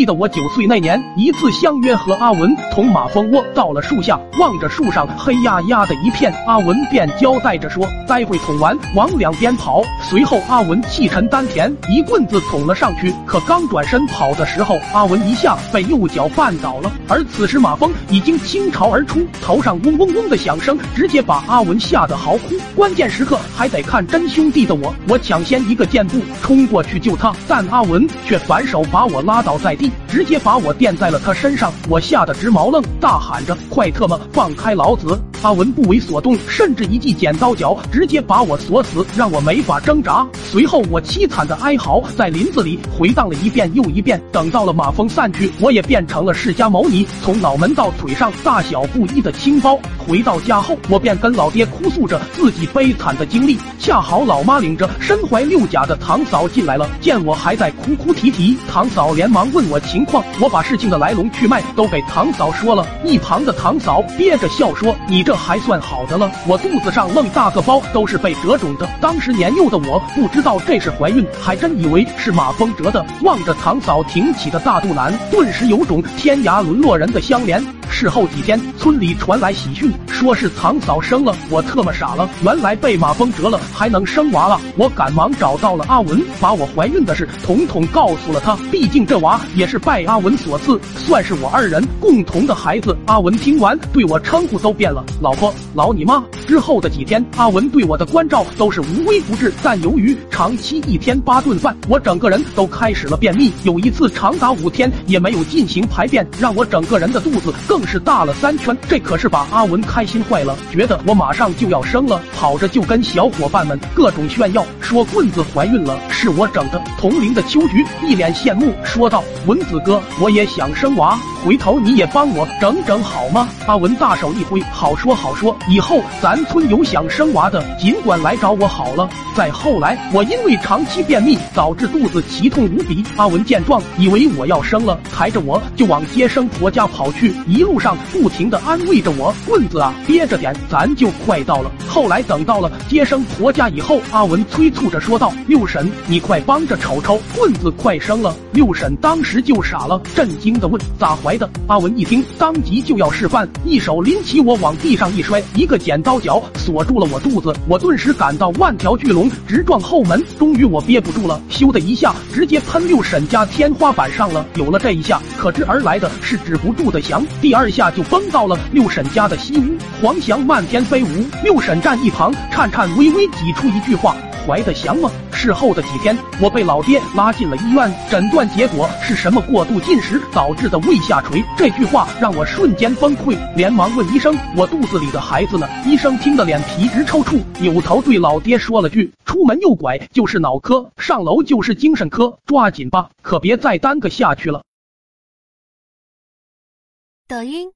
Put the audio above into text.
记得我九岁那年，一次相约和阿文同马蜂窝到了树下，望着树上黑压压的一片，阿文便交代着说：“待会捅完，往两边跑。”随后阿文气沉丹田，一棍子捅了上去。可刚转身跑的时候，阿文一下被右脚绊倒了。而此时马蜂已经倾巢而出，头上嗡嗡嗡的响声，直接把阿文吓得嚎哭。关键时刻还得看真兄弟的我，我抢先一个箭步冲过去救他，但阿文却反手把我拉倒在地，直接把我垫在了他身上。我吓得直毛愣，大喊着：“快特么放开老子！”阿文不为所动，甚至一记剪刀脚直接把我锁死，让我没法挣扎。随后我凄惨的哀嚎在林子里回荡了一遍又一遍。等到了马蜂散去，我也变成了释迦牟尼，从脑门到腿上大小不一的青包。回到家后，我便跟老爹哭诉着自己悲惨的经历。恰好老妈领着身怀六甲的堂嫂进来了，见我还在哭哭啼啼，堂嫂连忙问我情况。我把事情的来龙去脉都给堂嫂说了。一旁的堂嫂憋着笑说：“你这这还算好的了，我肚子上愣大个包都是被折肿的。当时年幼的我不知道这是怀孕，还真以为是马蜂蛰的。”望着堂嫂挺起的大肚腩，顿时有种天涯沦落人的相连。事后几天，村里传来喜讯，说是堂嫂生了。我特么傻了，原来被马蜂蛰了还能生娃啊！我赶忙找到了阿文，把我怀孕的事统统告诉了他。毕竟这娃也是拜阿文所赐，算是我二人共同的孩子。阿文听完，对我称呼都变了，老婆，老你妈。之后的几天，阿文对我的关照都是无微不至，但由于长期一天八顿饭，我整个人都开始了便秘。有一次长达五天也没有进行排便，让我整个人的肚子更是大了三圈。这可是把阿文开心坏了，觉得我马上就要生了，跑着就跟小伙伴们各种炫耀，说棍子怀孕了，是我整的。同龄的秋菊一脸羡慕说道：“文子哥，我也想生娃，回头你也帮我整整好吗？”阿文大手一挥，好说好说，以后咱。村有想生娃的，尽管来找我好了。再后来，我因为长期便秘，导致肚子奇痛无比。阿文见状，以为我要生了，抬着我就往接生婆家跑去，一路上不停的安慰着我：“棍子啊，憋着点，咱就快到了。”后来等到了接生婆家以后，阿文催促着说道：“六婶，你快帮着瞅瞅，棍子快生了。”六婶当时就傻了，震惊的问：“咋怀的？”阿文一听，当即就要示范，一手拎起我往地上一摔，一个剪刀脚。锁住了。我肚子，我顿时感到万条巨龙直撞后门。终于我憋不住了，咻的一下直接喷六婶家天花板上了。有了。这一下，可知而来的是止不住的翔。第二下就崩到了。六婶家的西屋，黄翔漫天飞舞。六婶站一旁，颤颤巍巍挤出一句话。怀的祥吗？事后的几天，我被老爹拉进了医院，诊断结果是什么过度进食导致的胃下垂。这句话让我瞬间崩溃，连忙问医生：“我肚子里的孩子呢？”医生听得脸皮直抽搐，扭头对老爹说了句：“出门右拐就是脑科，上楼就是精神科，抓紧吧，可别再耽搁下去了。”抖音。